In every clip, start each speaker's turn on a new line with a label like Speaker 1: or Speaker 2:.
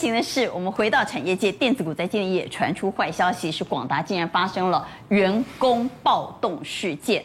Speaker 1: 心的是，我们回到产业界，电子股在今天也传出坏消息，是广达竟然发生了员工暴动事件，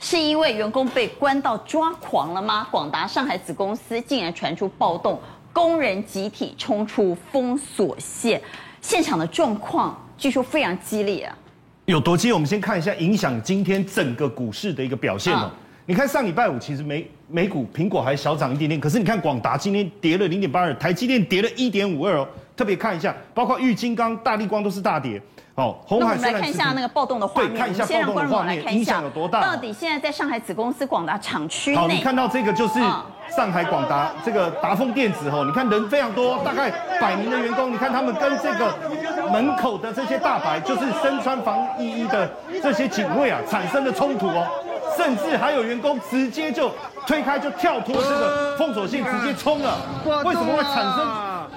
Speaker 1: 是因为员工被关到抓狂了吗？广达上海子公司竟然传出暴动，工人集体冲出封锁线，现场的状况据说非常激烈啊！
Speaker 2: 有多激烈？我们先看一下影响今天整个股市的一个表现哦。嗯你看上礼拜五，其实美美股苹果还小涨一点点，可是你看广达今天跌了零点八二，台积电跌了一点五二哦。特别看一下，包括玉金刚、大力光都是大跌。哦，红海。
Speaker 1: 那我们来看一下那个暴动的画面。
Speaker 2: 对，看一下暴动的画面，影响有多大？
Speaker 1: 到底现在在上海子公司广达厂区内？
Speaker 2: 好，你看到这个就是上海广达这个达丰电子哦，你看人非常多，大概百名的员工，你看他们跟这个门口的这些大白，就是身穿防疫衣的这些警卫啊，产生了冲突哦。甚至还有员工直接就推开，就跳脱这个封锁线，直接冲了。为什么会产生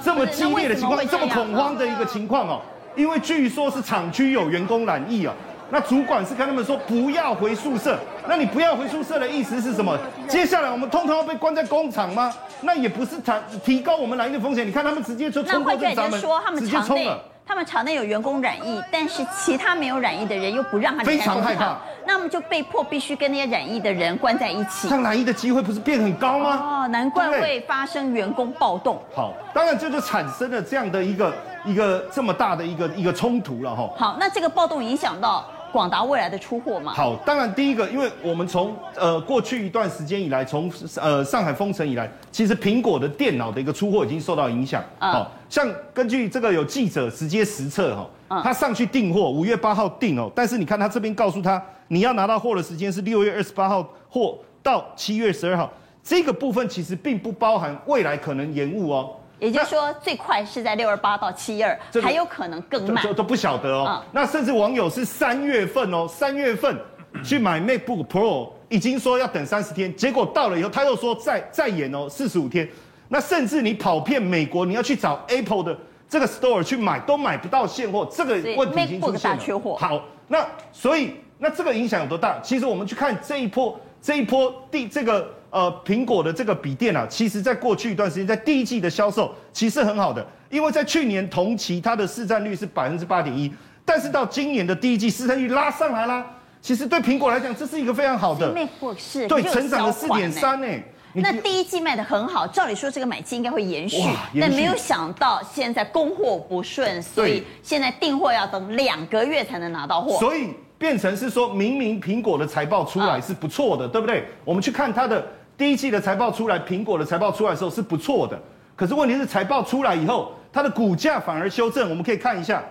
Speaker 2: 这么激烈的情况，这么恐慌的一个情况哦？因为据说是厂区有员工染疫哦。那主管是跟他们说不要回宿舍。那你不要回宿舍的意思是什么？接下来我们通通要被关在工厂吗？那也不是谈提高我们染疫的风险。你看他们直接就冲过这闸门，直接冲了。
Speaker 1: 他们厂内有员工染疫，但是其他没有染疫的人又不让他非常害怕。那么就被迫必须跟那些染疫的人关在一起。
Speaker 2: 像染疫的机会不是变很高吗？
Speaker 1: 哦，难怪会发生员工暴动。
Speaker 2: 好，当然这就产生了这样的一个一个这么大的一个一个冲突了哈。
Speaker 1: 好，那这个暴动影响到。广达未来的出货嘛？
Speaker 2: 好，当然第一个，因为我们从呃过去一段时间以来，从呃上海封城以来，其实苹果的电脑的一个出货已经受到影响。好、嗯，像根据这个有记者直接实测哈，他上去订货，五月八号订哦，但是你看他这边告诉他，你要拿到货的时间是六月二十八号货到七月十二号，这个部分其实并不包含未来可能延误哦。
Speaker 1: 也就是说，最快是在六二八到七二，还有可能更慢，
Speaker 2: 都都不晓得哦。嗯、那甚至网友是三月份哦，三月份去买 MacBook Pro，已经说要等三十天，结果到了以后他又说再再延哦，四十五天。那甚至你跑遍美国，你要去找 Apple 的这个 Store 去买，都买不到现货，这个问题已经出现了。
Speaker 1: 缺货。
Speaker 2: 好，那所以那这个影响有多大？其实我们去看这一波，这一波第这个。呃，苹果的这个笔电啊，其实在过去一段时间，在第一季的销售其实很好的，因为在去年同期它的市占率是百分之八点一，但是到今年的第一季市占率拉上来啦，其实对苹果来讲，这是一个非常好的，
Speaker 1: 是
Speaker 2: 对，成长了四点三呢。
Speaker 1: 那第一季卖的很好，照理说这个买气应该会延续，但没有想到现在供货不顺，所以现在订货要等两个月才能拿到货，
Speaker 2: 所以变成是说明明苹果的财报出来是不错的，对不对？我们去看它的。第一季的财报出来，苹果的财报出来的时候是不错的，可是问题是财报出来以后，它的股价反而修正。我们可以看一下，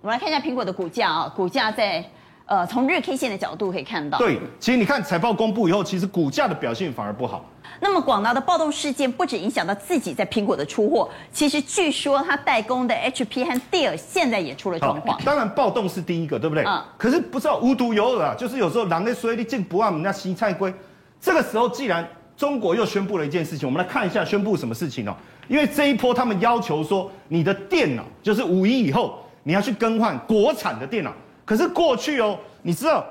Speaker 1: 我们来看一下苹果的股价啊，股价在呃从日 K 线的角度可以看到。
Speaker 2: 对，其实你看财报公布以后，其实股价的表现反而不好。
Speaker 1: 那么广大的暴动事件不止影响到自己在苹果的出货，其实据说它代工的 HP 和 Dell 现在也出了状况。
Speaker 2: 当然暴动是第一个，对不对？嗯。可是不知道无独有偶啊，就是有时候狼的水里进不按人家洗菜龟，这个时候既然。中国又宣布了一件事情，我们来看一下宣布什么事情哦。因为这一波他们要求说，你的电脑就是五一以后你要去更换国产的电脑。可是过去哦，你知道，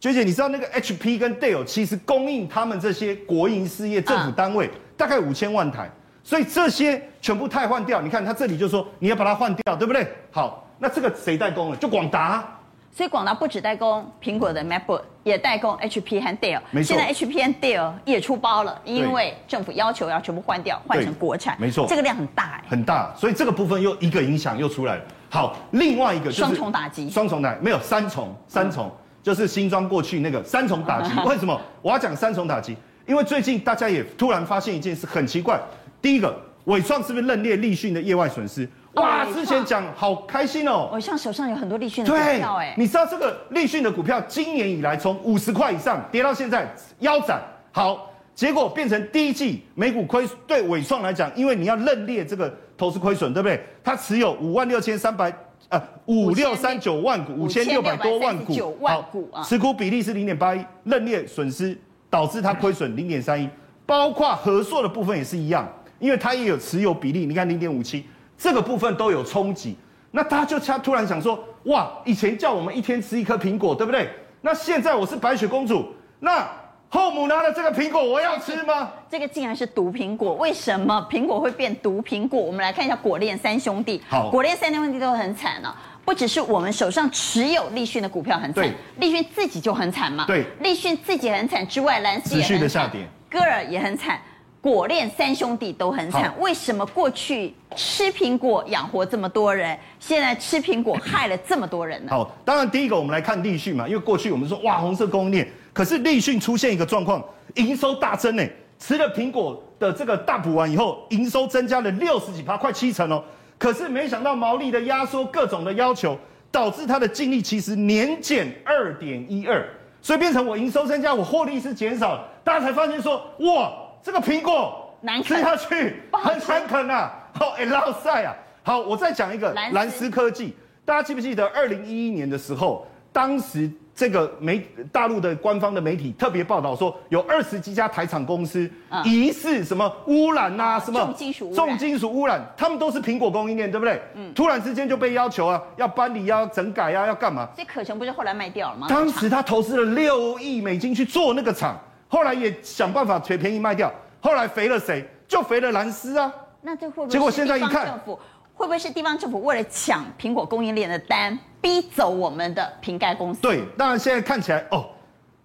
Speaker 2: 娟姐，你知道那个 HP 跟 Dell 其实供应他们这些国营事业政府单位大概五千万台，所以这些全部汰换掉。你看他这里就说你要把它换掉，对不对？好，那这个谁代工了？就广达。
Speaker 1: 所以广达不只代工苹果的 MacBook，也代工 HP 和 Dell。没错。现在 HP 和 Dell 也出包了，因为政府要求要全部换掉，换成国产。
Speaker 2: 没错。
Speaker 1: 这个量很大哎。
Speaker 2: 很大，所以这个部分又一个影响又出来了。好，另外一个就是双
Speaker 1: 重打击。
Speaker 2: 双重打没有三重，三重、嗯、就是新装过去那个三重打击。为什么我要讲三重打击？因为最近大家也突然发现一件事很奇怪。第一个，伟创是不是认列立讯的业外损失？哇，之前讲好开心哦！
Speaker 1: 我像手上有很多立讯的股票哎。
Speaker 2: 你知道这个立讯的股票今年以来从五十块以上跌到现在腰斩，好，结果变成第一季每股亏对伟创来讲，因为你要认列这个投资亏损，对不对？它持有五万六千三百呃五六三九万股，五千六百多万股，
Speaker 1: 好，
Speaker 2: 持股比例是零点八一，认列损失导致它亏损零点三一，包括合硕的部分也是一样，因为它也有持有比例，你看零点五七。这个部分都有冲击，那他就他突然想说，哇，以前叫我们一天吃一颗苹果，对不对？那现在我是白雪公主，那后母拿了这个苹果，我要吃吗？
Speaker 1: 这个竟然是毒苹果，为什么苹果会变毒苹果？我们来看一下果链三兄弟。
Speaker 2: 好，
Speaker 1: 果链三兄弟都很惨啊，不只是我们手上持有立讯的股票很惨，立讯自己就很惨嘛。
Speaker 2: 对，
Speaker 1: 立讯自己很惨之外，蓝思也的下跌，歌尔也很惨。果链三兄弟都很惨，为什么过去吃苹果养活这么多人，现在吃苹果害了这么多人呢？
Speaker 2: 好，当然第一个我们来看立讯嘛，因为过去我们说哇红色供应链，可是立讯出现一个状况，营收大增呢，吃了苹果的这个大补丸以后，营收增加了六十几趴，快七成哦。可是没想到毛利的压缩，各种的要求，导致它的净利其实年减二点一二，所以变成我营收增加，我获利是减少，大家才发现说哇。这个苹果吃下去很难啃啊，好哎，老赛啊！好，我再讲一个蓝思科技，大家记不记得二零一一年的时候，当时这个媒大陆的官方的媒体特别报道说，有二十几家台厂公司疑似什么污染啊，什么重金属重金属污染，他们都是苹果供应链，对不对？嗯。突然之间就被要求啊，要搬离啊，要整改啊，要干嘛？
Speaker 1: 这可成不就后来卖掉了吗？
Speaker 2: 当时他投资了六亿美金去做那个厂。后来也想办法便便宜卖掉，后来肥了谁？就肥了蓝斯啊。
Speaker 1: 那这会不会？
Speaker 2: 结果现在一看，
Speaker 1: 政府会不会是地方政府为了抢苹果供应链的单，逼走我们的瓶盖公司？
Speaker 2: 对，当然现在看起来哦，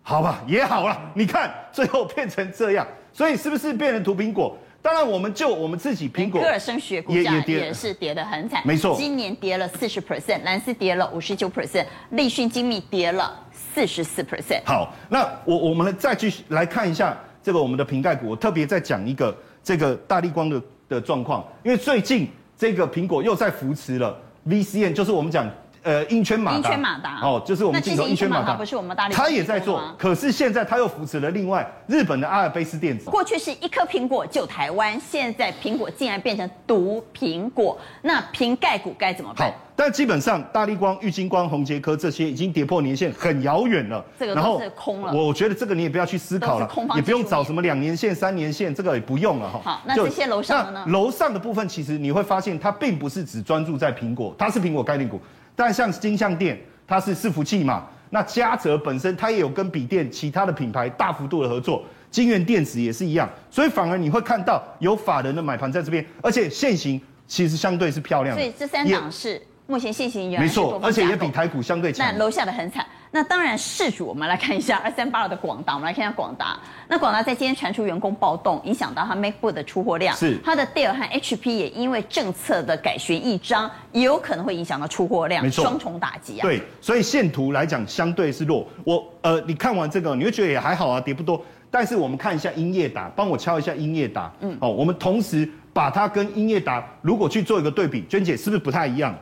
Speaker 2: 好吧，也好了。你看最后变成这样，所以是不是变成毒苹果？当然，我们就我们自己苹果，
Speaker 1: 歌尔声学股价也是跌得很惨，
Speaker 2: 没错，
Speaker 1: 今年跌了四十 percent，蓝思跌了五十九 percent，立讯精密跌了四十四 percent。
Speaker 2: 好，那我我们再继续来看一下。这个我们的瓶盖股，我特别再讲一个这个大立光的的状况，因为最近这个苹果又在扶持了 VCN，就是我们讲。呃，英圈马达，英
Speaker 1: 圈马达
Speaker 2: 哦，就是我们镜头英圈马达，
Speaker 1: 不是我们大力，
Speaker 2: 他也在做，可是现在他又扶持了另外日本的阿尔卑斯电子。
Speaker 1: 过去是一颗苹果救台湾，现在苹果竟然变成毒苹果，那瓶盖股该怎么办？
Speaker 2: 好，但基本上大力光、玉金光、宏杰科这些已经跌破年线很遥远了，
Speaker 1: 这个都是空了。
Speaker 2: 我觉得这个你也不要去思考了，也不用找什么两年线、三年线，这个也不用了哈。
Speaker 1: 好，那这些楼上的呢？
Speaker 2: 楼上的部分其实你会发现，它并不是只专注在苹果，它是苹果概念股。但像金像电，它是伺服器嘛，那嘉泽本身它也有跟笔电其他的品牌大幅度的合作，金源电子也是一样，所以反而你会看到有法人的买盘在这边，而且现行其实相对是漂亮的。
Speaker 1: 所以这三档是目前线型原
Speaker 2: 没错，而且也比台股相对强。
Speaker 1: 那楼下的很惨。那当然，事主我们来看一下二三八二的广达，我们来看一下广达。那广达在今天传出员工暴动，影响到它 MacBook 的出货量。
Speaker 2: 是
Speaker 1: 它的 Dell 和 HP 也因为政策的改弦易张，也有可能会影响到出货量，没错，双重打击啊。
Speaker 2: 对，所以线图来讲相对是弱。我呃，你看完这个，你会觉得也还好啊，跌不多。但是我们看一下英业达，帮我敲一下英业达。嗯，哦，我们同时把它跟英业达如果去做一个对比，娟姐是不是不太一样？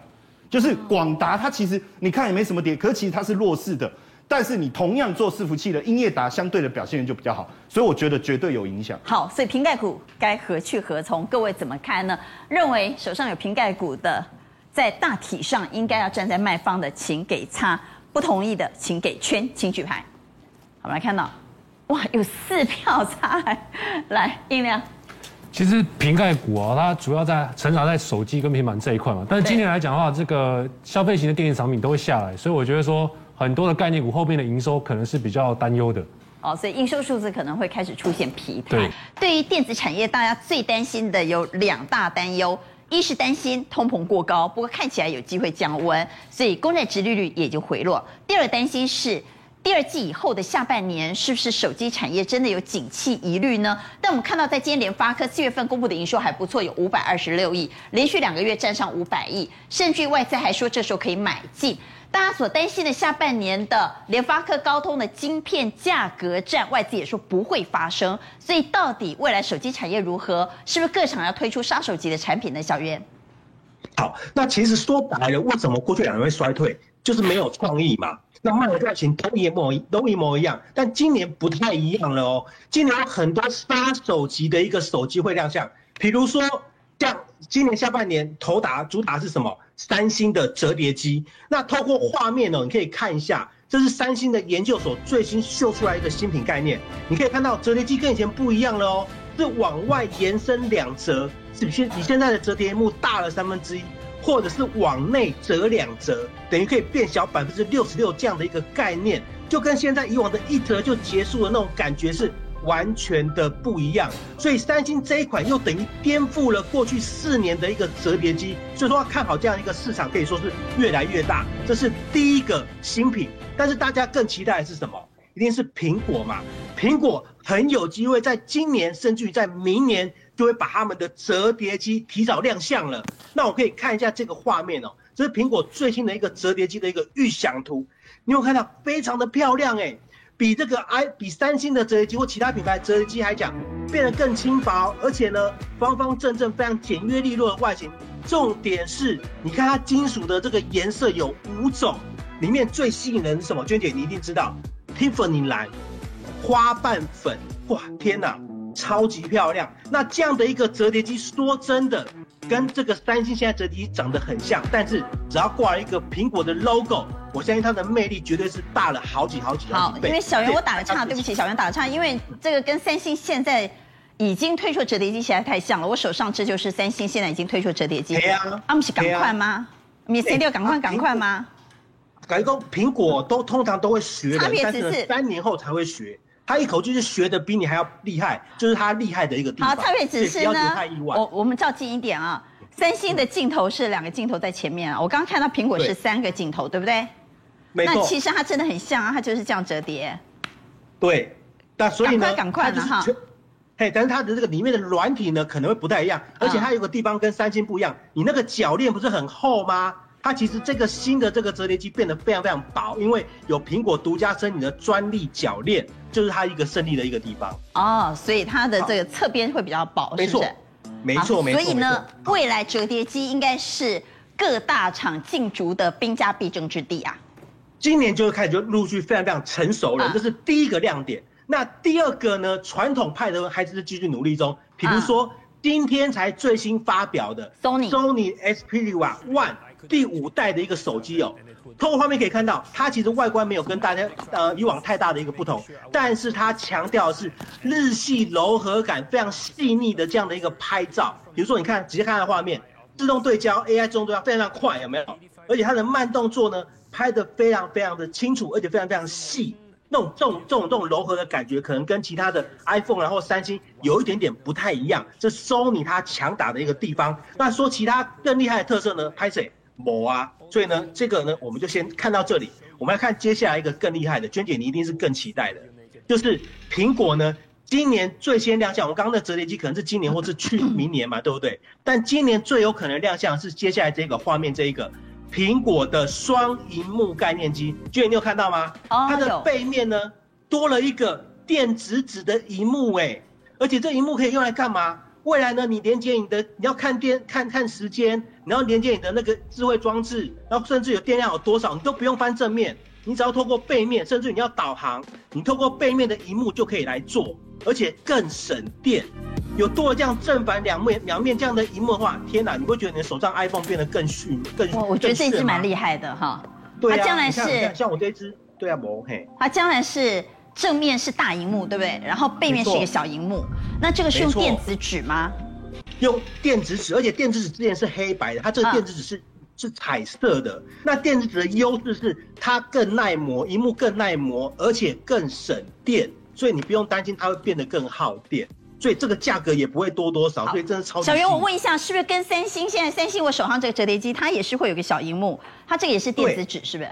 Speaker 2: 就是广达，它其实你看也没什么跌，可是其实它是弱势的。但是你同样做伺服器的英业达，相对的表现就比较好，所以我觉得绝对有影响。
Speaker 1: 好，所以瓶盖股该何去何从？各位怎么看呢？认为手上有瓶盖股的，在大体上应该要站在卖方的，请给叉；不同意的，请给圈，请举牌。好，我们来看到，哇，有四票差，来，音量。
Speaker 3: 其实瓶盖股啊，它主要在成长在手机跟平板这一块嘛。但是今年来讲的话，这个消费型的电子产品都会下来，所以我觉得说很多的概念股后面的营收可能是比较担忧的。
Speaker 1: 哦，所以营收数字可能会开始出现疲态。
Speaker 3: 对，
Speaker 1: 对于电子产业，大家最担心的有两大担忧：一是担心通膨过高，不过看起来有机会降温，所以公债值利率也就回落；第二担心是。第二季以后的下半年，是不是手机产业真的有景气疑虑呢？但我们看到，在今天联发科四月份公布的营收还不错，有五百二十六亿，连续两个月站上五百亿，甚至外资还说这时候可以买进。大家所担心的下半年的联发科、高通的晶片价格战，外资也说不会发生。所以，到底未来手机产业如何？是不是各厂要推出杀手级的产品呢？小袁，
Speaker 4: 好，那其实说白了，为什么过去两年会衰退，就是没有创意嘛。那卖的价钱都一模都一模一样，但今年不太一样了哦。今年有很多杀手级的一个手机会亮相，比如说像今年下半年头打主打是什么？三星的折叠机。那透过画面呢，你可以看一下，这是三星的研究所最新秀出来一个新品概念。你可以看到折叠机跟以前不一样了哦，是往外延伸两折，是比现比现在的折叠幕大了三分之一。或者是往内折两折，等于可以变小百分之六十六这样的一个概念，就跟现在以往的一折就结束的那种感觉是完全的不一样。所以三星这一款又等于颠覆了过去四年的一个折叠机，所以说看好这样一个市场可以说是越来越大。这是第一个新品，但是大家更期待的是什么？一定是苹果嘛？苹果很有机会在今年，甚至于在明年。就会把他们的折叠机提早亮相了。那我可以看一下这个画面哦，这是苹果最新的一个折叠机的一个预想图。你有看到非常的漂亮诶，比这个 i 比三星的折叠机或其他品牌折叠机还讲，变得更轻薄，而且呢方方正正、非常简约利落的外形。重点是，你看它金属的这个颜色有五种，里面最吸引人是什么？娟姐你一定知道，Tiffany 蓝、花瓣粉。哇，天哪！超级漂亮，那这样的一个折叠机，说真的，跟这个三星现在折叠机长得很像，但是只要挂了一个苹果的 logo，我相信它的魅力绝对是大了好几好几好几倍。
Speaker 1: 好，因为小袁我打个岔，对不起，小袁打个岔，因为这个跟三星现在已经推出折叠机实在太像了，我手上这就是三星现在已经推出折叠机。对啊，阿姆是赶快吗？你 C 六赶快赶快吗？
Speaker 4: 改工苹果都通常都会学的，
Speaker 1: 差别
Speaker 4: 只是三年后才会学。他一口气是学的比你还要厉害，就是他厉害的一个地方。
Speaker 1: 好，特别只是呢，我我们照近一点啊。三星的镜头是两个镜头在前面啊，我刚刚看到苹果是三个镜头，对，对不对？
Speaker 4: 没错。
Speaker 1: 那其实它真的很像啊，它就是这样折叠。
Speaker 4: 对，那所以呢，
Speaker 1: 赶快赶快了哈。
Speaker 4: 嘿，但是它的这个里面的软体呢，可能会不太一样，而且它有个地方跟三星不一样，你那个铰链不是很厚吗？它其实这个新的这个折叠机变得非常非常薄，因为有苹果独家申请的专利铰链，就是它一个胜利的一个地方。
Speaker 1: 哦，所以它的这个侧边会比较薄，是不是？
Speaker 4: 没错，没错。
Speaker 1: 所以呢，未来折叠机应该是各大厂竞逐的兵家必争之地啊。
Speaker 4: 今年就开始就陆续非常非常成熟了，这是第一个亮点。那第二个呢，传统派的还是继续努力中，比如说今天才最新发表的
Speaker 1: Sony
Speaker 4: Sony Xperia One。第五代的一个手机哦，透过画面可以看到，它其实外观没有跟大家呃以往太大的一个不同，但是它强调的是日系柔和感非常细腻的这样的一个拍照。比如说，你看直接看它的画面，自动对焦，AI 自动对焦非常快，有没有？而且它的慢动作呢，拍得非常非常的清楚，而且非常非常细。那种这种这种这种柔和的感觉，可能跟其他的 iPhone 然后三星有一点点不太一样，这 Sony 它强打的一个地方。那说其他更厉害的特色呢？拍谁？某啊，所以呢，这个呢，我们就先看到这里。我们要看接下来一个更厉害的，娟姐你一定是更期待的，就是苹果呢，今年最先亮相。我们刚刚的折叠机可能是今年或是去明年嘛，对不对？但今年最有可能亮相是接下来这个画面这一个苹果的双荧幕概念机。娟姐你有看到吗？它的背面呢多了一个电子纸的荧幕哎，而且这荧幕可以用来干嘛？未来呢，你连接你的，你要看电看看时间，你要连接你的那个智慧装置，然后甚至有电量有多少，你都不用翻正面，你只要透过背面，甚至你要导航，你透过背面的荧幕就可以来做，而且更省电。有多了这样正反两面两面这样的荧幕的话，天哪，你会觉得你的手上 iPhone 变得更迅更？我
Speaker 1: 我觉得这一支蛮厉害的哈。
Speaker 4: 对啊，
Speaker 1: 它将来是
Speaker 4: 像我这支，对啊，不嘿。
Speaker 1: 它将来是。正面是大荧幕，对不对？然后背面是一个小荧幕，那这个是用电子纸吗？
Speaker 4: 用电子纸，而且电子纸之前是黑白的，它这个电子纸是、啊、是彩色的。那电子纸的优势是它更耐磨，荧幕更耐磨，而且更省电，所以你不用担心它会变得更耗电，所以这个价格也不会多多少，所以真的超级。
Speaker 1: 小袁，我问一下，是不是跟三星现在三星我手上这个折叠机，它也是会有个小荧幕，它这个也是电子纸，是不是？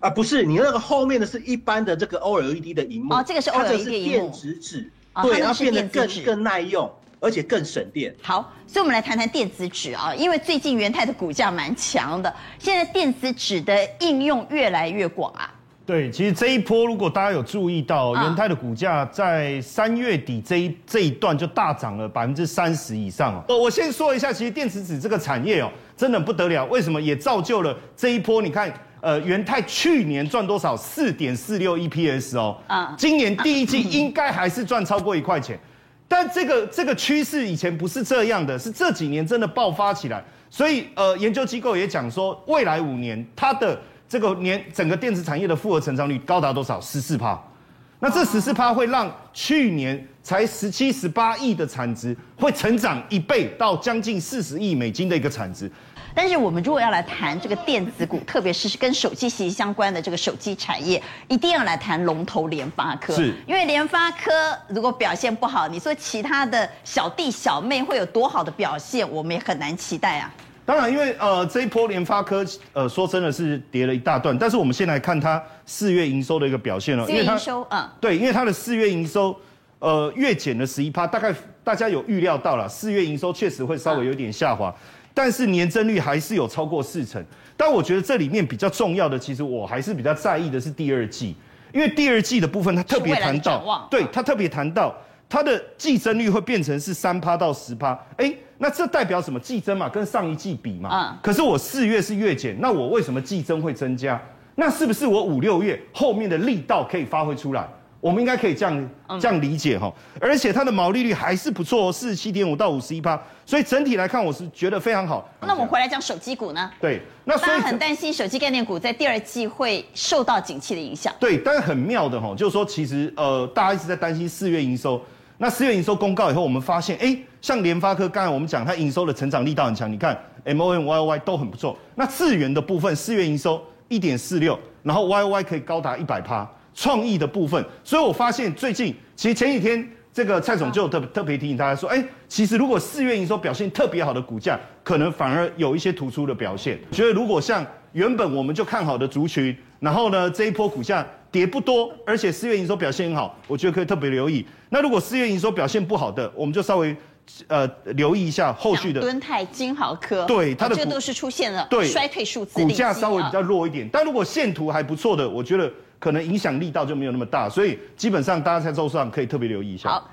Speaker 4: 啊，不是，你那个后面的是一般的这个 OLED 的荧幕
Speaker 1: 哦，这个是 OLED 的荧幕，
Speaker 4: 电子纸，哦、对，然后变得更更耐用，而且更省电。
Speaker 1: 好，所以我们来谈谈电子纸啊，因为最近元太的股价蛮强的，现在电子纸的应用越来越广啊。
Speaker 2: 对，其实这一波如果大家有注意到，元泰的股价在三月底这一这一段就大涨了百分之三十以上哦。我先说一下，其实电子纸这个产业哦，真的不得了，为什么也造就了这一波？你看。呃，元泰去年赚多少？四点四六 EPS 哦，啊，今年第一季应该还是赚超过一块钱，但这个这个趋势以前不是这样的，是这几年真的爆发起来，所以呃，研究机构也讲说，未来五年它的这个年整个电子产业的复合成长率高达多少？十四趴，那这十四趴会让去年才十七十八亿的产值会成长一倍到将近四十亿美金的一个产值。
Speaker 1: 但是我们如果要来谈这个电子股，特别是跟手机息息相关的这个手机产业，一定要来谈龙头联发科。
Speaker 2: 是，
Speaker 1: 因为联发科如果表现不好，你说其他的小弟小妹会有多好的表现，我们也很难期待啊。
Speaker 2: 当然，因为呃这一波联发科呃说真的是跌了一大段，但是我们先来看它四月营收的一个表现了。
Speaker 1: 四月营收，嗯，
Speaker 2: 对，因为它的四月营收呃月减了十一趴，大概大家有预料到了，四月营收确实会稍微有点下滑，嗯、但是年增率还是有超过四成。但我觉得这里面比较重要的，其实我还是比较在意的是第二季，因为第二季的部分它特别谈到，对，它特别谈到它的季增率会变成是三趴到十趴，哎。那这代表什么？季增嘛，跟上一季比嘛。嗯。可是我四月是月减，那我为什么季增会增加？那是不是我五六月后面的力道可以发挥出来？我们应该可以这样这样理解哈。而且它的毛利率还是不错，四十七点五到五十一趴。所以整体来看，我是觉得非常好。
Speaker 1: 那我们回来讲手机股呢？
Speaker 2: 对。那所以
Speaker 1: 很担心手机概念股在第二季会受到景气的影响。
Speaker 2: 对，但是很妙的哈，就是说其实呃，大家一直在担心四月营收。那四月营收公告以后，我们发现，哎，像联发科，刚才我们讲它营收的成长力道很强，你看 M O N Y Y 都很不错。那智元的部分，四月营收一点四六，然后 Y Y 可以高达一百趴。创意的部分，所以我发现最近，其实前几天这个蔡总就特特别提醒大家说，哎，其实如果四月营收表现特别好的股价，可能反而有一些突出的表现。觉得如果像原本我们就看好的族群，然后呢这一波股价。跌不多，而且四月营收表现很好，我觉得可以特别留意。那如果四月营收表现不好的，我们就稍微呃留意一下后续的。
Speaker 1: 敦泰、金豪科，
Speaker 2: 对它的
Speaker 1: 这都是出现了
Speaker 2: 对
Speaker 1: 衰退数字，
Speaker 2: 股价稍微比较弱一点。但如果线图还不错的，我觉得可能影响力道就没有那么大，所以基本上大家在周上可以特别留意一下。
Speaker 1: 好。